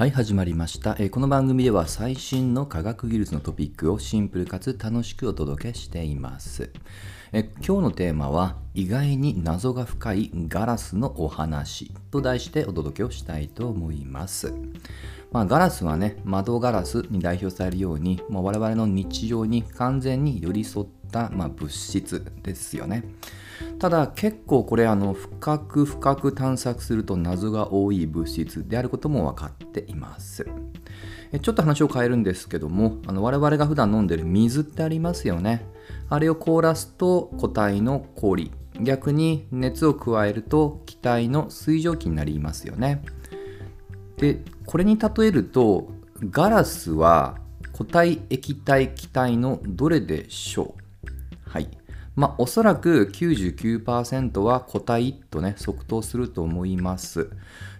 はい始まりました、えーこの番組では最新の科学技術のトピックをシンプルかつ楽しくお届けしています、えー今日のテーマは意外に謎が深いガラスのお話と題してお届けをしたいと思います。まあ、ガラスはね窓ガラスに代表されるように、まあ、我々の日常に完全に寄り添った、まあ、物質ですよね。ただ結構これあの深く深く探索すると謎が多い物質であることも分かっています。ちょっと話を変えるんですけどもあの我々が普段飲んでる水ってありますよね。あれを凍らすと固体の氷。逆に熱を加えると気体の水蒸気になりますよね。でこれに例えるとガラスは固体液体気体のどれでしょう？はい。まあおそらく99%は固体とね即答すると思います。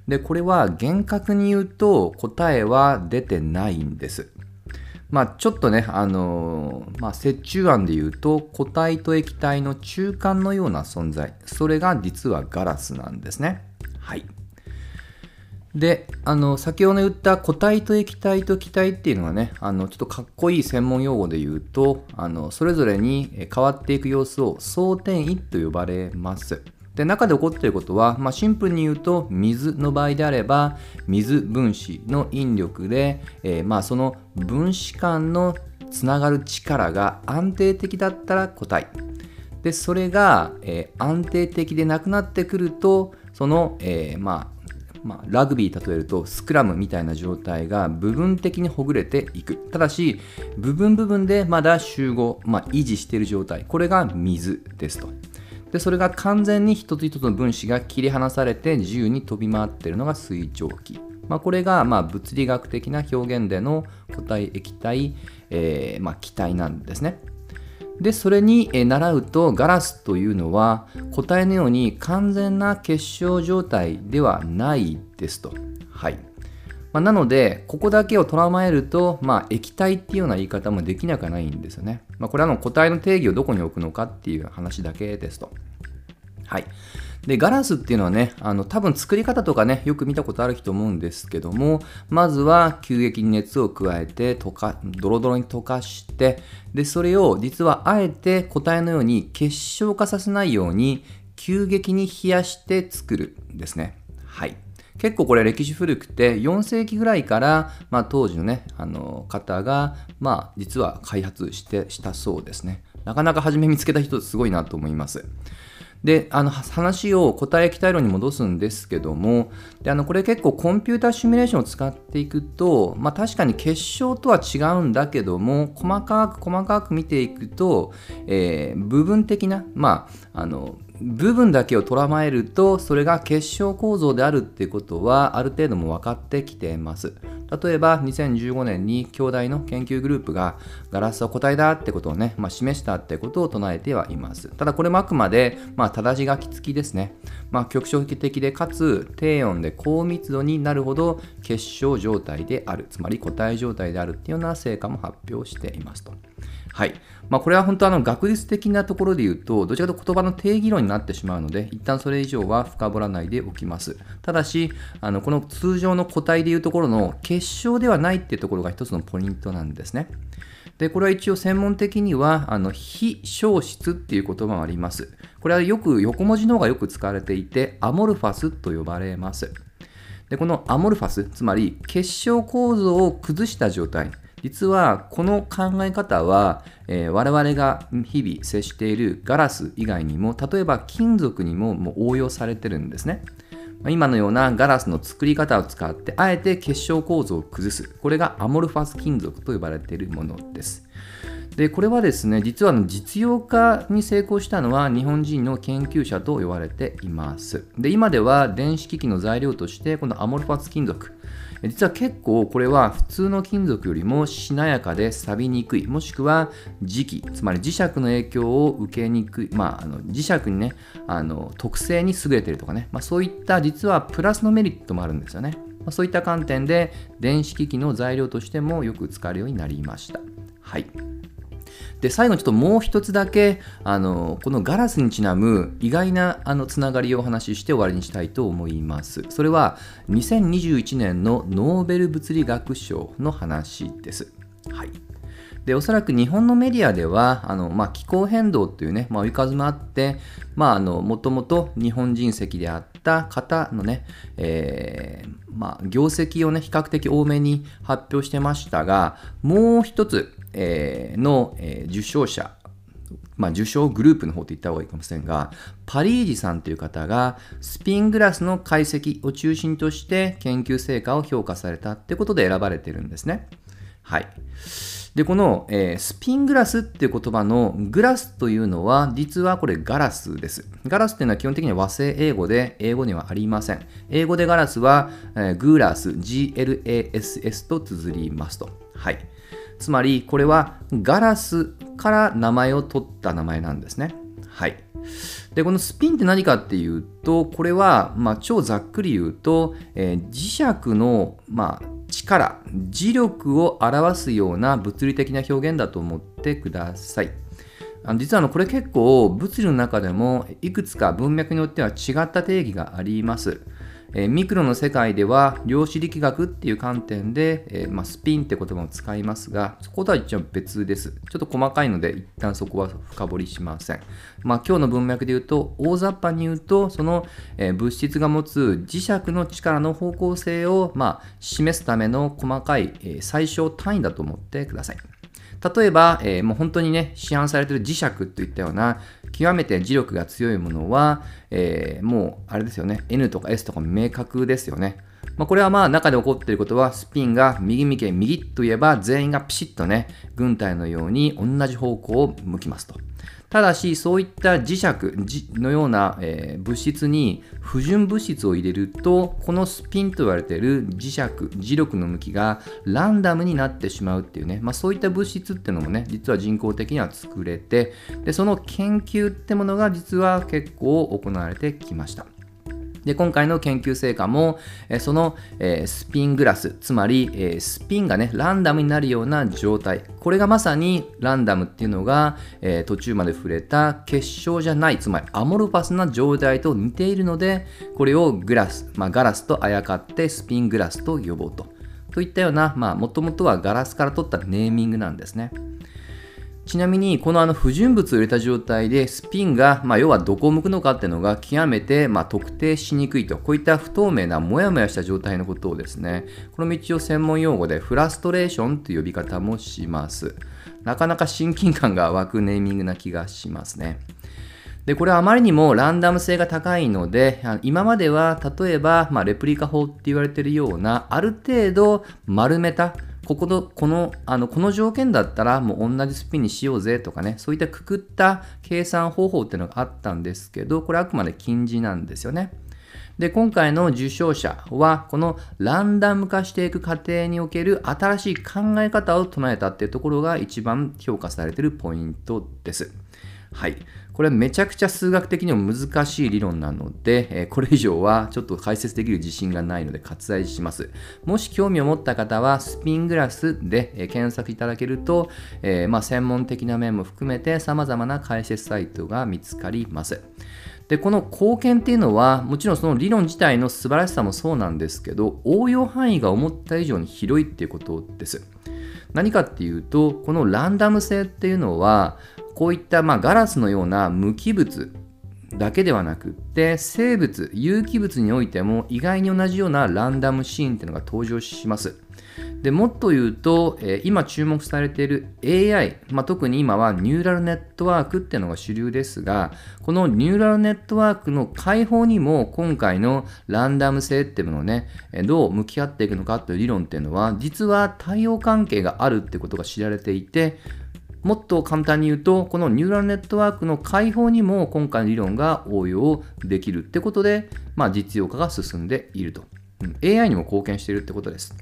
でこれは厳格に言うと答えは出てないんです。まあちょっとねあのーまあ折衷案で言うと固体と液体の中間のような存在。それが実はガラスなんですね。はい。であの先ほど言った固体と液体と気体っていうのはねあのちょっとかっこいい専門用語で言うとあのそれぞれに変わっていく様子を相転位と呼ばれます。で中で起こっていることは、まあ、シンプルに言うと水の場合であれば水分子の引力で、えーまあ、その分子間のつながる力が安定的だったら固体。でそれが、えー安定的でなくなってくるとその、えーまあまあ、ラグビー例えるとスクラムみたいな状態が部分的にほぐれていく。ただし部分部分でまだ集合、まあ、維持している状態。これが水ですと。でそれが完全に一つ一つの分子が切り離されて自由に飛び回っているのが水蒸気、まあ、これがま物理学的な表現での固体液体、えーまあ、気体なんですね。でそれに習うとガラスというのは固体のように完全な結晶状態ではないですと。はいまあ、なのでここだけを捉えると、まあ、液体っていうような言い方もできなくはないんですよね。まあ、これはの固体の定義をどこに置くのかっていう話だけですと。はい。で、ガラスっていうのはね、あの、多分作り方とかね、よく見たことあると思うんですけども、まずは急激に熱を加えて、溶か、ドロドロに溶かして、で、それを実はあえて固体のように結晶化させないように、急激に冷やして作るんですね。はい。結構これ歴史古くて4世紀ぐらいから、まあ、当時のねあの方が、まあ、実は開発してしたそうですねなかなか初め見つけた人すごいなと思いますであの話を固体液体論に戻すんですけどもであのこれ結構コンピューターシミュレーションを使っていくと、まあ、確かに結晶とは違うんだけども細かく細かく見ていくと、えー部分的な、まあ、あの部分だけを捉えるとそれが結晶構造であるっていうことはある程度も分かってきています。例えば2015年に兄弟の研究グループがガラスは固体だってことをね、まあ、示したってことを唱えてはいます。ただこれもあくまで、まあ、正し書き付きですね、まあ、局所的でかつ低温で高密度になるほど結晶状態である。つまり固体状態であるっていうような成果も発表していますと。はい。まあ、これは本当あの学術的なところで言うと、どちらかと言葉の定義論になってしまうので、一旦それ以上は深掘らないでおきます。ただし、あのこの通常の固体でいうところの結晶ではないっていうところが一つのポイントなんですね。で、これは一応専門的には、あの非消失っていう言葉もあります。これはよく横文字の方がよく使われていて、アモルファスと呼ばれます。でこのアモルファスつまり結晶構造を崩した状態実はこの考え方は、えー我々が日々接しているガラス以外にも例えば金属にももう応用されてるんですね。今のようなガラスの作り方を使ってあえて結晶構造を崩す。これがアモルファス金属と呼ばれているものです。でこれはですね実は実用化に成功したのは日本人の研究者と言われています。で今では電子機器の材料としてこのアモルファス金属。実は結構これは普通の金属よりもしなやかで錆びにくい。もしくは磁気つまり磁石の影響を受けにくい、まあ、あの磁石にねあの特性に優れているとかね、まあ、そういった実はプラスのメリットもあるんですよね、まあ、そういった観点で電子機器の材料としてもよく使われるようになりました。はい。で最後にちょっともう一つだけあのこのガラスにちなむ意外なあのつながりをお話しして終わりにしたいと思います。それは2021年のノーベル物理学賞の話です。はい。でおそらく日本のメディアではあの、まあ、気候変動というね、まあ、追い風もあって、もともと日本人籍であった方のね、えー、まあ、業績をね比較的多めに発表してましたがもう一つ、えー、の、えー、受賞者まあ、受賞グループの方って言った方がいいかもしれませんが、パリージさんという方がスピングラスの解析を中心として研究成果を評価されたってことで選ばれてるんですね。はい。で、この、えー、スピングラスっていう言葉のグラスというのは、実はこれガラスです。ガラスっていうのは基本的には和製英語で、英語にはありません。英語でガラスは、えー、グラス、GLASS と綴りますと。はい。つまり、これはガラスから名前を取った名前なんですね。はい。で、このスピンって何かっていうと、これは、まあ、超ざっくり言うと、えー、磁石の、まあ、力、磁力を表すような物理的な表現だと思ってください。あの実はあのこれ結構物理の中でもいくつか文脈によっては違った定義があります。え、ミクロの世界では量子力学っていう観点で、え、まあ、スピンって言葉を使いますが、そことは一応別です。ちょっと細かいので、一旦そこは深掘りしません。まあ、今日の文脈で言うと、大雑把に言うと、その、え、物質が持つ磁石の力の方向性を、まあ、示すための細かい、え最小単位だと思ってください。例えば、えー、もう本当にね、市販されてる磁石といったような、極めて磁力が強いものは、えー、もう、あれですよね、N とか S とか明確ですよね。まあ、これはまあ中で起こっていることはスピンが右向け右といえば全員がピシッとね軍隊のように同じ方向を向きますと。ただし、そういった磁石のような、えー、物質に不純物質を入れると、このスピンと言われている磁石、磁力の向きがランダムになってしまうっていうね、まあ、そういった物質っていうのもね、実は人工的には作れて、でその研究ってものが実は結構行われてきました。で今回の研究成果も、えその、えスピングラスつまり、えスピンがねランダムになるような状態これがまさにランダムっていうのが、え途中まで触れた結晶じゃないつまりアモルファスな状態と似ているのでこれをグラス、まあ、ガラスとあやかってスピングラスと呼ぼうとといったようなもともとはガラスから取ったネーミングなんですね。ちなみにこのあの不純物を入れた状態でスピンが、まあ、要はどこを向くのかっていうのが極めて、まあ、特定しにくいと。こういった不透明なモヤモヤした状態のことをですね。この道を専門用語でフラストレーションという呼び方もします。なかなか親近感が湧くネーミングな気がしますね。でこれはあまりにもランダム性が高いので今までは例えば、まあ、レプリカ法って言われているようなある程度丸めたここの、この、あの、この条件だったらもう同じスピンにしようぜとかね、そういったくくった計算方法っていうのがあったんですけど、これあくまで禁じなんですよね。で、今回の受賞者は、このランダム化していく過程における新しい考え方を唱えたっていうところが一番評価されてるポイントです。はい。これはめちゃくちゃ数学的にも難しい理論なので、えこれ以上はちょっと解説できる自信がないので割愛します。もし興味を持った方はスピングラスで、え検索いただけると、えー、まあ、専門的な面も含めて様々な解説サイトが見つかります。で、この貢献っていうのは、もちろんその理論自体の素晴らしさもそうなんですけど、応用範囲が思った以上に広いっていうことです。何かっていうと、このランダム性っていうのは、こういったまガラスのような無機物だけではなくって生物有機物においても意外に同じようなランダムシーンっていうのが登場します。でもっと言うと、え、今注目されている AI、まあ、特に今はニューラルネットワークっていうのが主流ですがこのニューラルネットワークの解放にも今回のランダム性っていうものをねどう向き合っていくのかという理論っていうのは実は対応関係があるってことが知られていてもっと簡単に言うと、このニューラルネットワークの解放にも今回の理論が応用できるってことで、まあ、実用化が進んでいると。AI にも貢献しているってことです。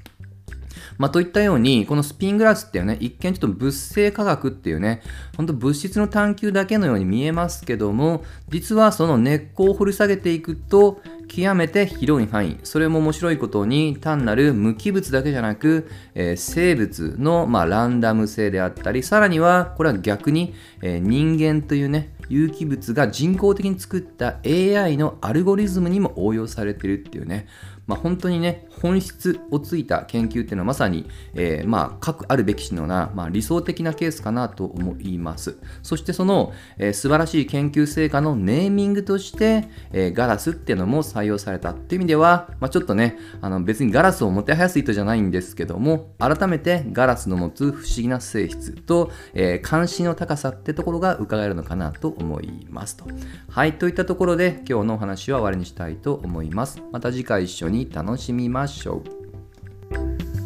まあ、といったように、このスピングラスっていうね、一見ちょっと物性科学っていうね、ほんと物質の探求だけのように見えますけども、実はその根っこを掘り下げていくと、極めて広い範囲。それも面白いことに単なる無機物だけじゃなく、えー、生物の、まあ、ランダム性であったりさらにはこれは逆に、えー、人間というね有機物が人工的に作った AI のアルゴリズムにも応用されてるっていうね。まあ、本当にね、本質をついた研究っていうのはまさに、えー、まあ、各あるべきしのような、まあ、理想的なケースかなと思います。そしてその、えー、素晴らしい研究成果のネーミングとして、えー、ガラスっていうのも採用されたっていう意味では、まあ、ちょっとね、あの別にガラスをもてはやすいとじゃないんですけども、改めてガラスの持つ不思議な性質と、え関心の高さってところが伺えるのかなと思いますと。はい、といったところで今日のお話は終わりにしたいと思います。また次回一緒にに楽しみましょう。